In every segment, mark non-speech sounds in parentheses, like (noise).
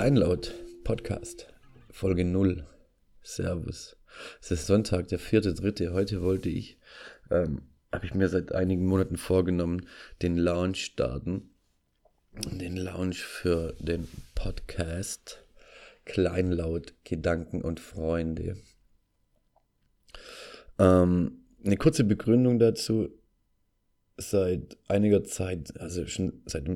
Kleinlaut Podcast, Folge 0. Servus. Es ist Sonntag, der vierte, dritte. Heute wollte ich, ähm, habe ich mir seit einigen Monaten vorgenommen, den Launch starten. Den Launch für den Podcast Kleinlaut Gedanken und Freunde. Ähm, eine kurze Begründung dazu. Seit einiger Zeit, also schon seit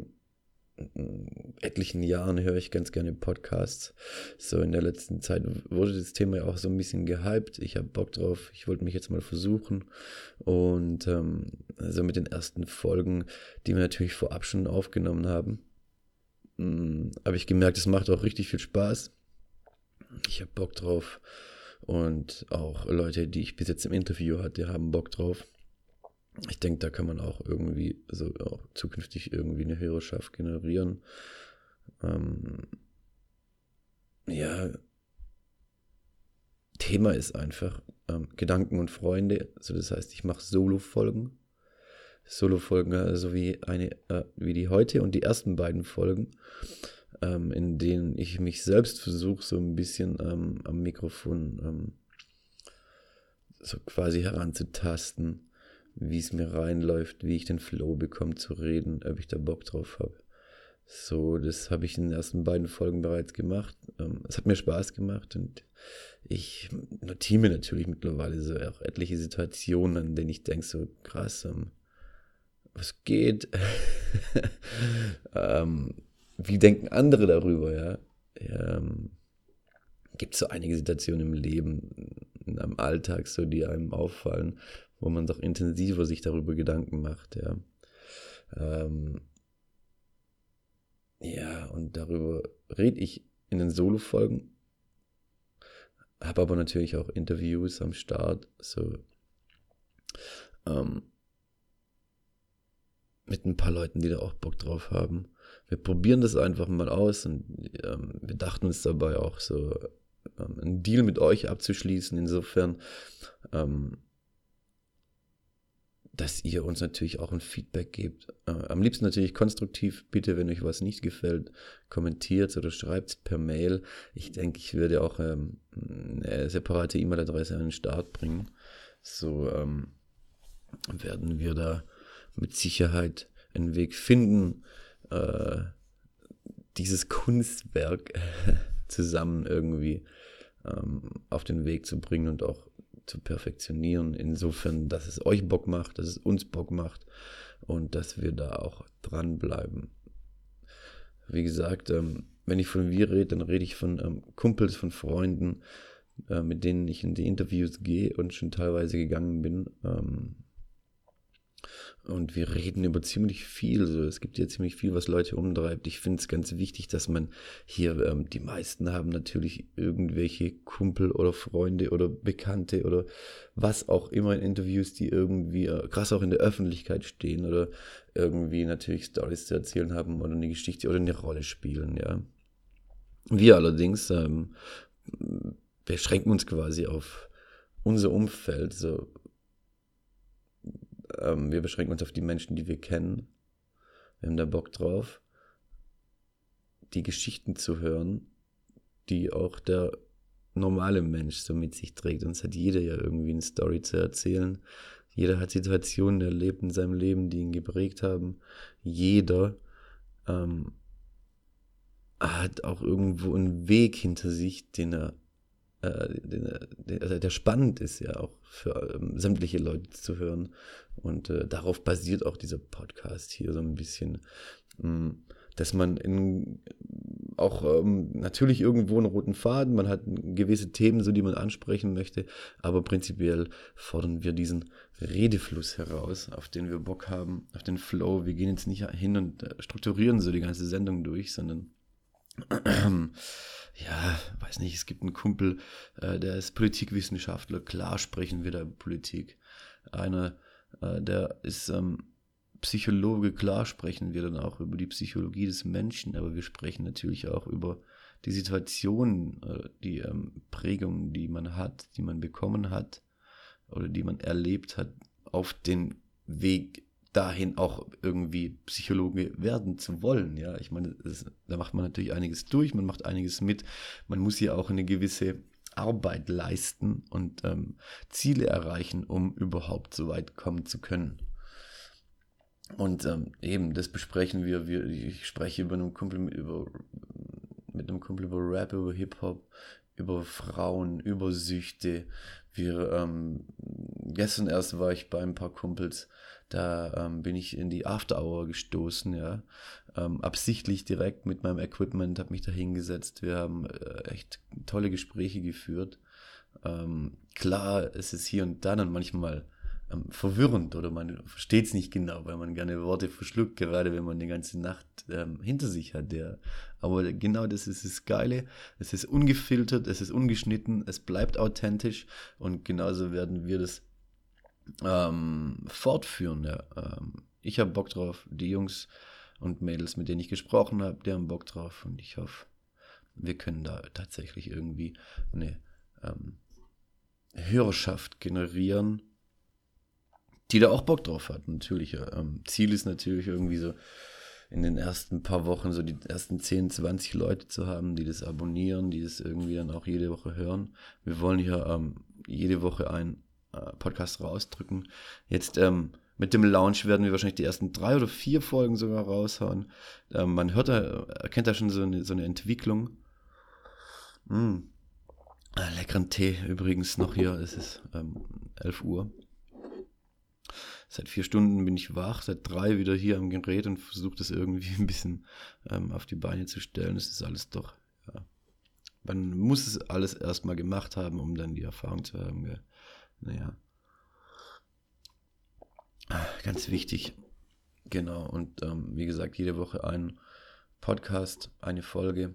etlichen Jahren höre ich ganz gerne Podcasts. So in der letzten Zeit wurde das Thema ja auch so ein bisschen gehypt. Ich habe Bock drauf. Ich wollte mich jetzt mal versuchen. Und ähm, also mit den ersten Folgen, die wir natürlich vorab schon aufgenommen haben, hm, habe ich gemerkt, es macht auch richtig viel Spaß. Ich habe Bock drauf. Und auch Leute, die ich bis jetzt im Interview hatte, haben Bock drauf. Ich denke, da kann man auch irgendwie, also auch zukünftig irgendwie eine Hörerschaft generieren. Ähm, ja, Thema ist einfach ähm, Gedanken und Freunde. Also das heißt, ich mache Solo-Folgen. Solo-Folgen, also wie eine, äh, wie die heute und die ersten beiden Folgen ähm, in denen ich mich selbst versuche, so ein bisschen ähm, am Mikrofon ähm, so quasi heranzutasten, wie es mir reinläuft, wie ich den Flow bekomme zu reden, ob ich da Bock drauf habe. So, das habe ich in den ersten beiden Folgen bereits gemacht. Ähm, es hat mir Spaß gemacht und ich notiere mir natürlich mittlerweile so auch etliche Situationen, an denen ich denke, so krass, ähm, was geht? (laughs) ähm, wie denken andere darüber, ja? Ähm, Gibt es so einige Situationen im Leben, einem Alltag, so die einem auffallen, wo man doch intensiver sich darüber Gedanken macht, ja. Ähm, ja, und darüber rede ich in den Solo-Folgen, habe aber natürlich auch Interviews am Start, so ähm, mit ein paar Leuten, die da auch Bock drauf haben. Wir probieren das einfach mal aus und ähm, wir dachten uns dabei auch so ähm, einen Deal mit euch abzuschließen, insofern, ähm, dass ihr uns natürlich auch ein Feedback gebt. Äh, am liebsten natürlich konstruktiv, bitte, wenn euch was nicht gefällt, kommentiert oder schreibt per Mail. Ich denke, ich würde auch ähm, eine separate E-Mail-Adresse an den Start bringen. So ähm, werden wir da mit Sicherheit einen Weg finden, äh, dieses Kunstwerk (laughs) zusammen irgendwie ähm, auf den Weg zu bringen und auch zu perfektionieren. Insofern, dass es euch Bock macht, dass es uns Bock macht und dass wir da auch dranbleiben. Wie gesagt, ähm, wenn ich von wir rede, dann rede ich von ähm, Kumpels, von Freunden, äh, mit denen ich in die Interviews gehe und schon teilweise gegangen bin. Ähm, und wir reden über ziemlich viel. So. Es gibt ja ziemlich viel, was Leute umtreibt. Ich finde es ganz wichtig, dass man hier, ähm, die meisten haben natürlich irgendwelche Kumpel oder Freunde oder Bekannte oder was auch immer in Interviews, die irgendwie äh, krass auch in der Öffentlichkeit stehen oder irgendwie natürlich Stories zu erzählen haben oder eine Geschichte oder eine Rolle spielen, ja. Wir allerdings ähm, beschränken uns quasi auf unser Umfeld, so ähm, wir beschränken uns auf die Menschen, die wir kennen. Wir haben da Bock drauf, die Geschichten zu hören, die auch der normale Mensch so mit sich trägt. Uns hat jeder ja irgendwie eine Story zu erzählen. Jeder hat Situationen erlebt in seinem Leben, die ihn geprägt haben. Jeder ähm, hat auch irgendwo einen Weg hinter sich, den er äh, der, also der spannend ist ja auch für ähm, sämtliche Leute zu hören. Und äh, darauf basiert auch dieser Podcast hier so ein bisschen, mh, mm, dass man in, auch ähm, natürlich irgendwo einen roten Faden, man hat gewisse Themen, so die man ansprechen möchte, aber prinzipiell fordern wir diesen Redefluss heraus, auf den wir Bock haben, auf den Flow. Wir gehen jetzt nicht hin und äh, strukturieren so die ganze Sendung durch, sondern ja, weiß nicht, es gibt einen Kumpel, äh, der ist Politikwissenschaftler, klar sprechen wir da über Politik. Einer, äh, der ist ähm, Psychologe, klar sprechen wir dann auch über die Psychologie des Menschen, aber wir sprechen natürlich auch über die Situation, äh, die ähm, Prägungen, die man hat, die man bekommen hat oder die man erlebt hat auf den Weg dahin auch irgendwie Psychologe werden zu wollen. Ja, ich meine, das, da macht man natürlich einiges durch, man macht einiges mit. Man muss ja auch eine gewisse Arbeit leisten und ähm, Ziele erreichen, um überhaupt so weit kommen zu können. Und ähm, eben, das besprechen wir. wir ich spreche über einen Kumpel, über, mit einem Kumpel über Rap, über Hip-Hop, über Frauen, über Süchte. Wir, ähm, gestern erst war ich bei ein paar Kumpels, da ähm, bin ich in die After Hour gestoßen, ja. Ähm, absichtlich direkt mit meinem Equipment, habe mich da hingesetzt. Wir haben äh, echt tolle Gespräche geführt. Ähm, klar, es ist hier und da dann manchmal ähm, verwirrend oder man versteht es nicht genau, weil man gerne Worte verschluckt, gerade wenn man die ganze Nacht ähm, hinter sich hat. Ja. Aber genau das ist das Geile. Es ist ungefiltert, es ist ungeschnitten, es bleibt authentisch und genauso werden wir das ähm, fortführen. Ja. Ähm, ich habe Bock drauf, die Jungs und Mädels, mit denen ich gesprochen habe, die haben Bock drauf und ich hoffe, wir können da tatsächlich irgendwie eine ähm, Hörerschaft generieren, die da auch Bock drauf hat. Natürlich. Ähm, Ziel ist natürlich irgendwie so in den ersten paar Wochen so die ersten 10, 20 Leute zu haben, die das abonnieren, die das irgendwie dann auch jede Woche hören. Wir wollen hier ähm, jede Woche äh, Podcast rausdrücken. Jetzt ähm, mit dem Launch werden wir wahrscheinlich die ersten drei oder vier Folgen sogar raushauen. Ähm, man hört da, erkennt da schon so eine, so eine Entwicklung. Mm. Ah, leckeren Tee übrigens noch hier. Es ist ähm, 11 Uhr. Seit vier Stunden bin ich wach, seit drei wieder hier am Gerät und versuche das irgendwie (laughs) ein bisschen ähm, auf die Beine zu stellen. Es ist alles doch, ja. Man muss es alles erstmal gemacht haben, um dann die Erfahrung zu haben. Ja. Naja. Ganz wichtig. Genau. Und ähm, wie gesagt, jede Woche ein Podcast, eine Folge.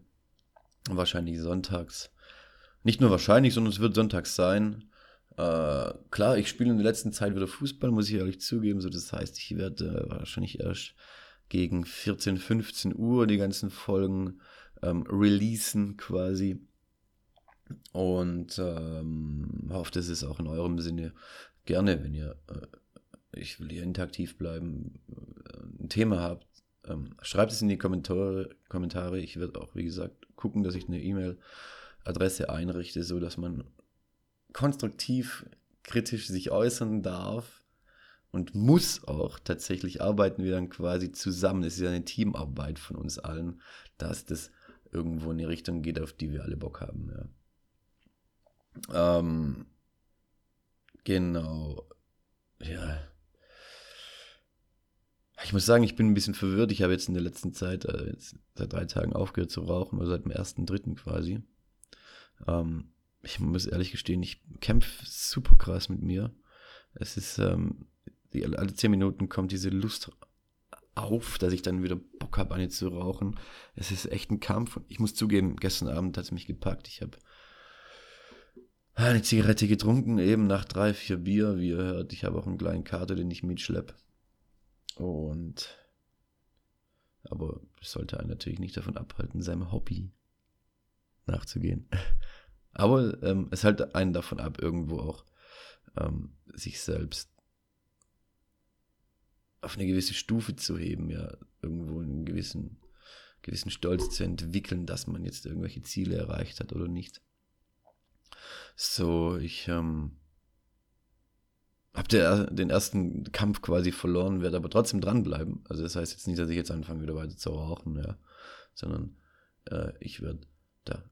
Wahrscheinlich sonntags. Nicht nur wahrscheinlich, sondern es wird sonntags sein. Äh, klar, ich spiele in der letzten Zeit wieder Fußball, muss ich ehrlich zugeben. So, das heißt, ich werde äh, wahrscheinlich erst gegen 14, 15 Uhr die ganzen Folgen ähm, releasen quasi. Und ähm, hoffe, das ist auch in eurem Sinne gerne, wenn ihr, äh, ich will hier interaktiv bleiben, äh, ein Thema habt. Ähm, schreibt es in die Kommentare. Kommentare. Ich werde auch, wie gesagt, gucken, dass ich eine E-Mail-Adresse einrichte, so dass man konstruktiv, kritisch sich äußern darf und muss auch tatsächlich arbeiten wir dann quasi zusammen. Es ist ja eine Teamarbeit von uns allen, dass das irgendwo in die Richtung geht, auf die wir alle Bock haben. Ja. Ähm, genau. Ja. Ich muss sagen, ich bin ein bisschen verwirrt. Ich habe jetzt in der letzten Zeit, äh, jetzt seit drei Tagen aufgehört zu rauchen, also seit dem ersten, dritten quasi. Ähm, ich muss ehrlich gestehen, ich kämpfe super krass mit mir. Es ist, ähm, die, alle zehn Minuten kommt diese Lust auf, dass ich dann wieder Bock habe, eine zu rauchen. Es ist echt ein Kampf. Ich muss zugeben, gestern Abend hat es mich gepackt. Ich habe eine Zigarette getrunken, eben nach drei, vier Bier, wie ihr hört. Ich habe auch einen kleinen Kater, den ich mitschlepp. Und aber es sollte einen natürlich nicht davon abhalten, seinem Hobby nachzugehen. (laughs) Aber ähm, es hält einen davon ab, irgendwo auch ähm, sich selbst auf eine gewisse Stufe zu heben, ja, irgendwo einen gewissen, gewissen Stolz zu entwickeln, dass man jetzt irgendwelche Ziele erreicht hat oder nicht. So, ich ähm, habe den ersten Kampf quasi verloren, werde aber trotzdem dranbleiben. Also das heißt jetzt nicht, dass ich jetzt anfange, wieder weiter zu rauchen, ja, sondern äh, ich werde da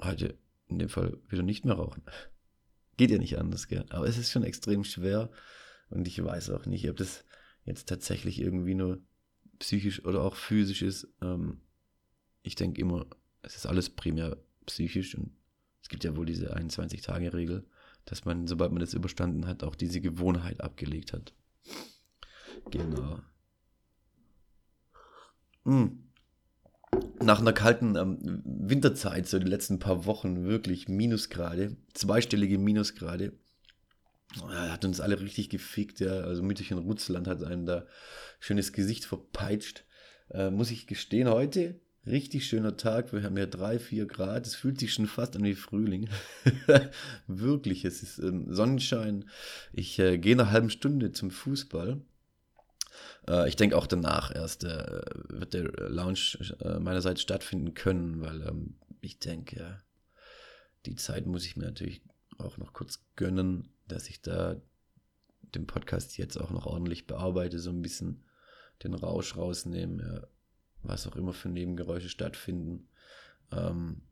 heute in dem Fall wieder nicht mehr rauchen. Geht ja nicht anders, gell? Aber es ist schon extrem schwer und ich weiß auch nicht, ob das jetzt tatsächlich irgendwie nur psychisch oder auch physisch ist. Ähm, ich denke immer, es ist alles primär psychisch und es gibt ja wohl diese 21-Tage-Regel, dass man, sobald man das überstanden hat, auch diese Gewohnheit abgelegt hat. Genau. Hm nach einer kalten ähm, Winterzeit, so die letzten paar Wochen, wirklich Minusgrade, zweistellige Minusgrade. Hat uns alle richtig gefickt, ja. Also Mütterchen Rutzland hat einem da schönes Gesicht verpeitscht. Äh, muss ich gestehen, heute richtig schöner Tag. Wir haben ja drei, vier Grad. Es fühlt sich schon fast an wie Frühling. (laughs) Wirklich, es ist ähm, Sonnenschein. Ich äh, gehe eine halbe Stunde zum Fußball. Äh, ich denke auch danach erst äh, wird der Launch äh, meinerseits stattfinden können, weil ähm, ich denke, die Zeit muss ich mir natürlich auch noch kurz gönnen, dass ich da den Podcast jetzt auch noch ordentlich bearbeite, so ein bisschen den Rausch rausnehme, ja, was auch immer für Nebengeräusche stattfinden. Ähm,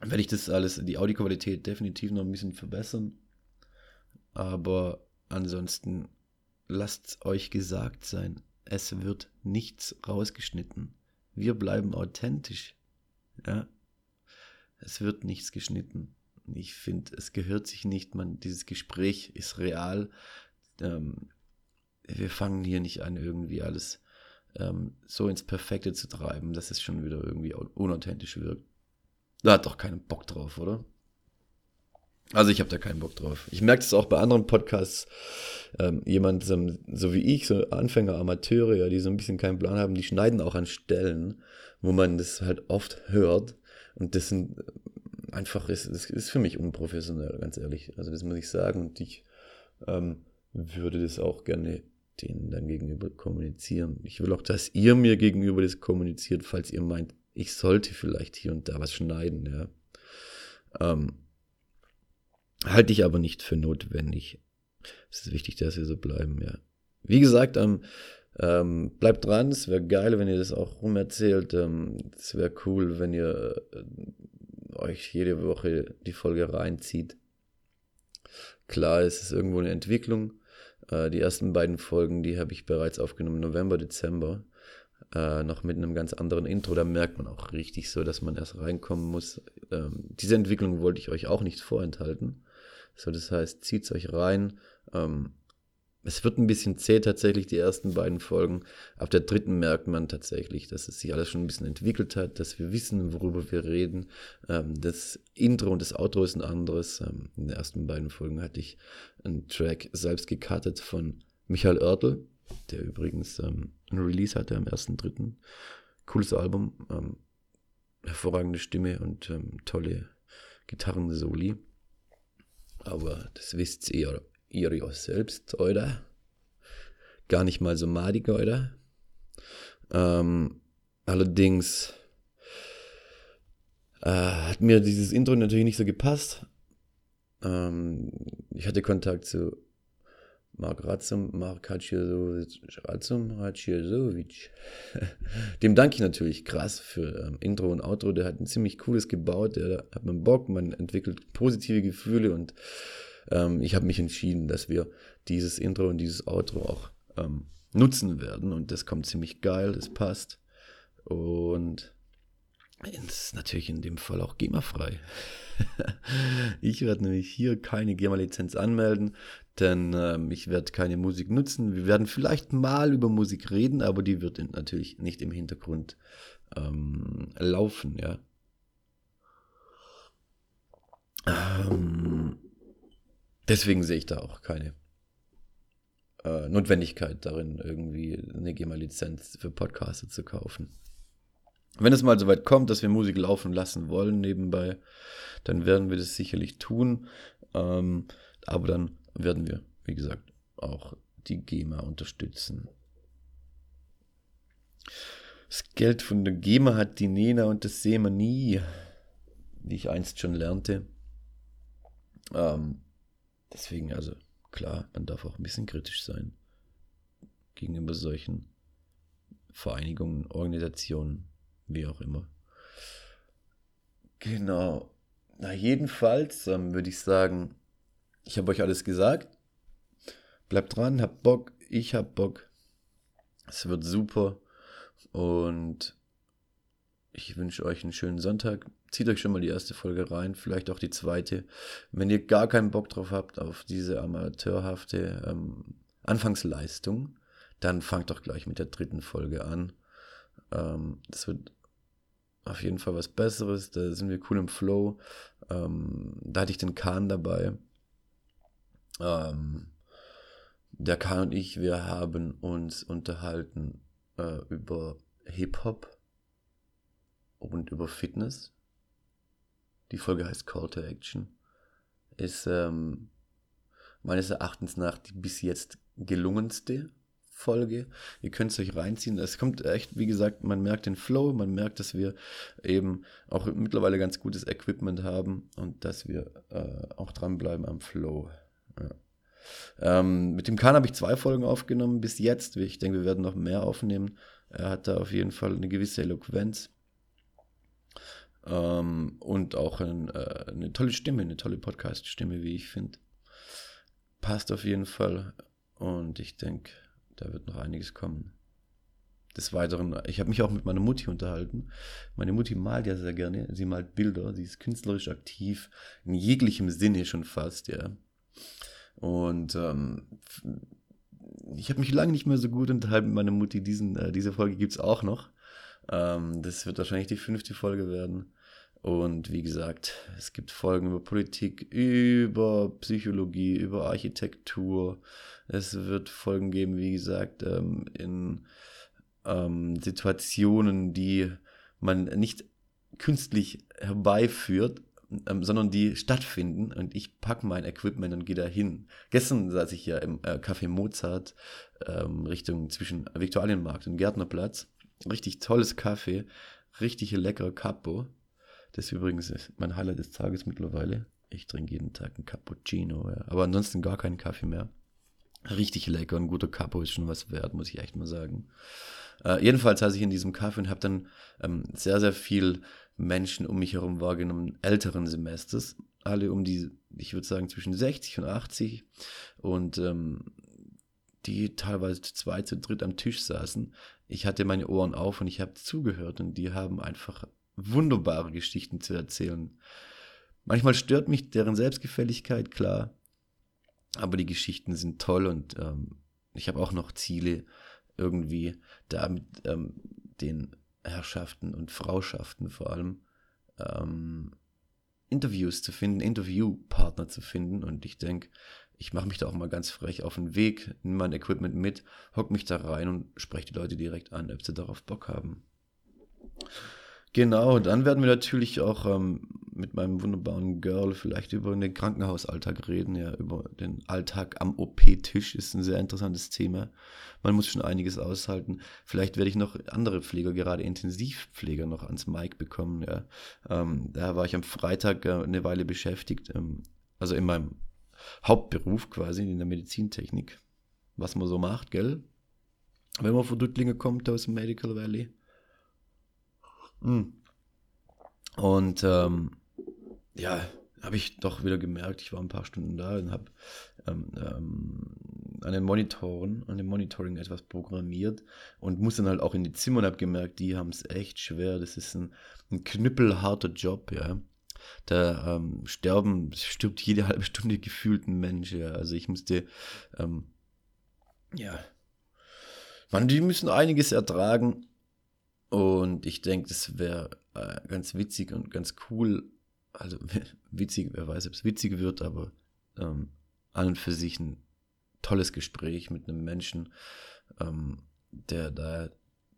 werde ich das alles, die Audioqualität definitiv noch ein bisschen verbessern. Aber ansonsten lasst euch gesagt sein, es wird nichts rausgeschnitten. Wir bleiben authentisch. Ja. Es wird nichts geschnitten. Ich finde, es gehört sich nicht, man, dieses Gespräch ist real. Ähm, wir fangen hier nicht an, irgendwie alles ähm, so ins Perfekte zu treiben, dass es schon wieder irgendwie unauthentisch wirkt. Da hat doch keinen Bock drauf, oder? Also ich habe da keinen Bock drauf. Ich merke es auch bei anderen Podcasts. Ähm, jemand so, wie ich, so Anfänger, Amateure, ja, die so ein bisschen keinen Plan haben, die schneiden auch an Stellen, wo man das halt oft hört. Und das sind einfach, ist, das ist für mich unprofessionell, ganz ehrlich. Also das muss ich sagen. Und ich ähm, würde das auch gerne denen dann gegenüber kommunizieren. Ich will auch, dass ihr mir gegenüber das kommuniziert, falls ihr meint, ich sollte vielleicht hier und da was schneiden, ja. Ähm, halte ich aber nicht für notwendig. Es ist wichtig, dass wir so bleiben, ja. Wie gesagt, ähm, ähm, bleibt dran, es wäre geil, wenn ihr das auch rumerzählt. Ähm, es wäre cool, wenn ihr äh, euch jede Woche die Folge reinzieht. Klar, es ist irgendwo eine Entwicklung. Äh, die ersten beiden Folgen, die habe ich bereits aufgenommen, November, Dezember. Äh, noch mit einem ganz anderen Intro. Da merkt man auch richtig so, dass man erst reinkommen muss. Ähm, diese Entwicklung wollte ich euch auch nicht vorenthalten. So, das heißt, zieht's euch rein. Ähm, es wird ein bisschen zäh tatsächlich, die ersten beiden Folgen. Ab der dritten merkt man tatsächlich, dass es sich alles schon ein bisschen entwickelt hat, dass wir wissen, worüber wir reden. Ähm, das Intro und das Outro ist ein anderes. Ähm, in den ersten beiden Folgen hatte ich einen Track selbst gekartet von Michael Oertel, der übrigens ähm, ein Release hatte am 1.3. Cooles Album, ähm, hervorragende Stimme und ähm, tolle Gitarrensoli. Aber das wisst ihr ihr ja selbst, oder? Gar nicht mal so madig, oder? Ähm, allerdings äh, hat mir dieses Intro natürlich nicht so gepasst. Ähm, ich hatte Kontakt zu Mark Ratzum, Mark Ratzum, Hatschiasovic. (laughs) Dem danke ich natürlich krass für ähm, Intro und Outro. Der hat ein ziemlich cooles gebaut. Der hat man Bock, man entwickelt positive Gefühle und ähm, ich habe mich entschieden, dass wir dieses Intro und dieses Outro auch ähm, nutzen werden. Und das kommt ziemlich geil, das passt. Und es ist natürlich in dem Fall auch GEMA-frei. (laughs) ich werde nämlich hier keine GEMA-Lizenz anmelden, denn ähm, ich werde keine Musik nutzen. Wir werden vielleicht mal über Musik reden, aber die wird natürlich nicht im Hintergrund ähm, laufen, ja. Ähm, Deswegen sehe ich da auch keine äh, Notwendigkeit darin, irgendwie eine GEMA-Lizenz für Podcasts zu kaufen. Wenn es mal so weit kommt, dass wir Musik laufen lassen wollen nebenbei, dann werden wir das sicherlich tun. Ähm, aber dann werden wir, wie gesagt, auch die GEMA unterstützen. Das Geld von der GEMA hat die Nena und das sehen wir nie, wie ich einst schon lernte. Ähm, Deswegen, also klar, man darf auch ein bisschen kritisch sein gegenüber solchen Vereinigungen, Organisationen, wie auch immer. Genau. Na, jedenfalls ähm, würde ich sagen, ich habe euch alles gesagt. Bleibt dran, habt Bock, ich hab Bock. Es wird super. Und ich wünsche euch einen schönen Sonntag. Zieht euch schon mal die erste Folge rein, vielleicht auch die zweite. Wenn ihr gar keinen Bock drauf habt, auf diese amateurhafte ähm, Anfangsleistung, dann fangt doch gleich mit der dritten Folge an. Ähm, das wird auf jeden Fall was Besseres. Da sind wir cool im Flow. Ähm, da hatte ich den Kahn dabei. Ähm, der Kahn und ich, wir haben uns unterhalten äh, über Hip-Hop und über Fitness. Die Folge heißt Call to Action. Ist ähm, meines Erachtens nach die bis jetzt gelungenste Folge. Ihr könnt es euch reinziehen. Es kommt echt, wie gesagt, man merkt den Flow, man merkt, dass wir eben auch mittlerweile ganz gutes Equipment haben und dass wir äh, auch dranbleiben am Flow. Ja. Ähm, mit dem Kahn habe ich zwei Folgen aufgenommen bis jetzt. Ich denke, wir werden noch mehr aufnehmen. Er hat da auf jeden Fall eine gewisse Eloquenz. Ähm, und auch ein, äh, eine tolle Stimme, eine tolle Podcast-Stimme, wie ich finde. Passt auf jeden Fall. Und ich denke, da wird noch einiges kommen. Des Weiteren, ich habe mich auch mit meiner Mutti unterhalten. Meine Mutti malt ja sehr gerne. Sie malt Bilder. Sie ist künstlerisch aktiv, in jeglichem Sinne schon fast, ja. Und ähm, ich habe mich lange nicht mehr so gut unterhalten mit meiner Mutti. Diesen, äh, diese Folge gibt es auch noch. Ähm, das wird wahrscheinlich die fünfte Folge werden. Und wie gesagt, es gibt Folgen über Politik, über Psychologie, über Architektur. Es wird Folgen geben, wie gesagt, ähm, in ähm, Situationen, die man nicht künstlich herbeiführt, ähm, sondern die stattfinden und ich packe mein Equipment und gehe da hin. Gestern saß ich ja im äh, Café Mozart Richtung zwischen Viktualienmarkt und Gärtnerplatz. Richtig tolles Kaffee, richtig leckerer Capo. Das ist übrigens mein Highlight des Tages mittlerweile. Ich trinke jeden Tag einen Cappuccino, ja. aber ansonsten gar keinen Kaffee mehr. Richtig lecker, ein guter Capo ist schon was wert, muss ich echt mal sagen. Äh, jedenfalls saß ich in diesem Kaffee und habe dann ähm, sehr, sehr viel Menschen um mich herum wahrgenommen, älteren Semesters, alle um die, ich würde sagen, zwischen 60 und 80 und ähm, die teilweise zu zweit, zu dritt am Tisch saßen. Ich hatte meine Ohren auf und ich habe zugehört und die haben einfach wunderbare Geschichten zu erzählen. Manchmal stört mich deren Selbstgefälligkeit, klar, aber die Geschichten sind toll und ähm, ich habe auch noch Ziele irgendwie da mit ähm, den Herrschaften und Frauschaften vor allem ähm, Interviews zu finden, Interviewpartner zu finden. Und ich denke, ich mache mich da auch mal ganz frech auf den Weg, nehme mein Equipment mit, hock mich da rein und spreche die Leute direkt an, ob sie darauf Bock haben. Genau, dann werden wir natürlich auch ähm, mit meinem wunderbaren Girl vielleicht über den Krankenhausalltag reden, ja, über den Alltag am OP-Tisch ist ein sehr interessantes Thema. Man muss schon einiges aushalten. Vielleicht werde ich noch andere Pfleger, gerade Intensivpfleger, noch ans Mic bekommen. Ja. Ähm, da war ich am Freitag äh, eine Weile beschäftigt, ähm, also in meinem Hauptberuf quasi, in der Medizintechnik, was man so macht, gell? Wenn man von Duttlinge kommt aus dem Medical Valley. Hm. Und ähm, ja, habe ich doch wieder gemerkt, ich war ein paar Stunden da und habe ähm, ähm, an den Monitoren, an dem Monitoring etwas programmiert und musste dann halt auch in die Zimmer und habe gemerkt, die haben es echt schwer. Das ist ein, ein knüppelharter Job, ja. Da ähm, sterben, stirbt jede (laughs) halbe Stunde gefühlt ein Mensch, ja. Also ich musste, ähm, ja, man, die müssen einiges ertragen und ich denke, das wäre äh, ganz witzig und ganz cool. Also (laughs) witzig, wer weiß, ob es witzig wird, aber ähm, an und für sich ein tolles Gespräch mit einem Menschen, ähm, der da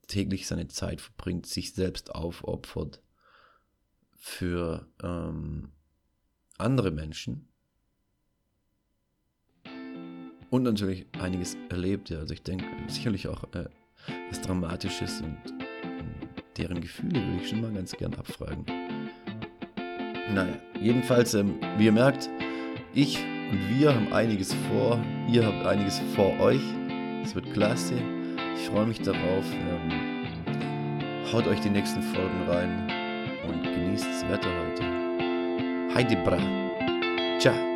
täglich seine Zeit verbringt, sich selbst aufopfert für ähm, andere Menschen und natürlich einiges erlebt. Also ich denke sicherlich auch äh, was Dramatisches und deren Gefühle würde ich schon mal ganz gern abfragen. Naja, jedenfalls, ähm, wie ihr merkt, ich und wir haben einiges vor. Ihr habt einiges vor euch. Es wird klasse. Ich freue mich darauf. Ähm, haut euch die nächsten Folgen rein und genießt das Wetter heute. Heidi Bra. Ciao.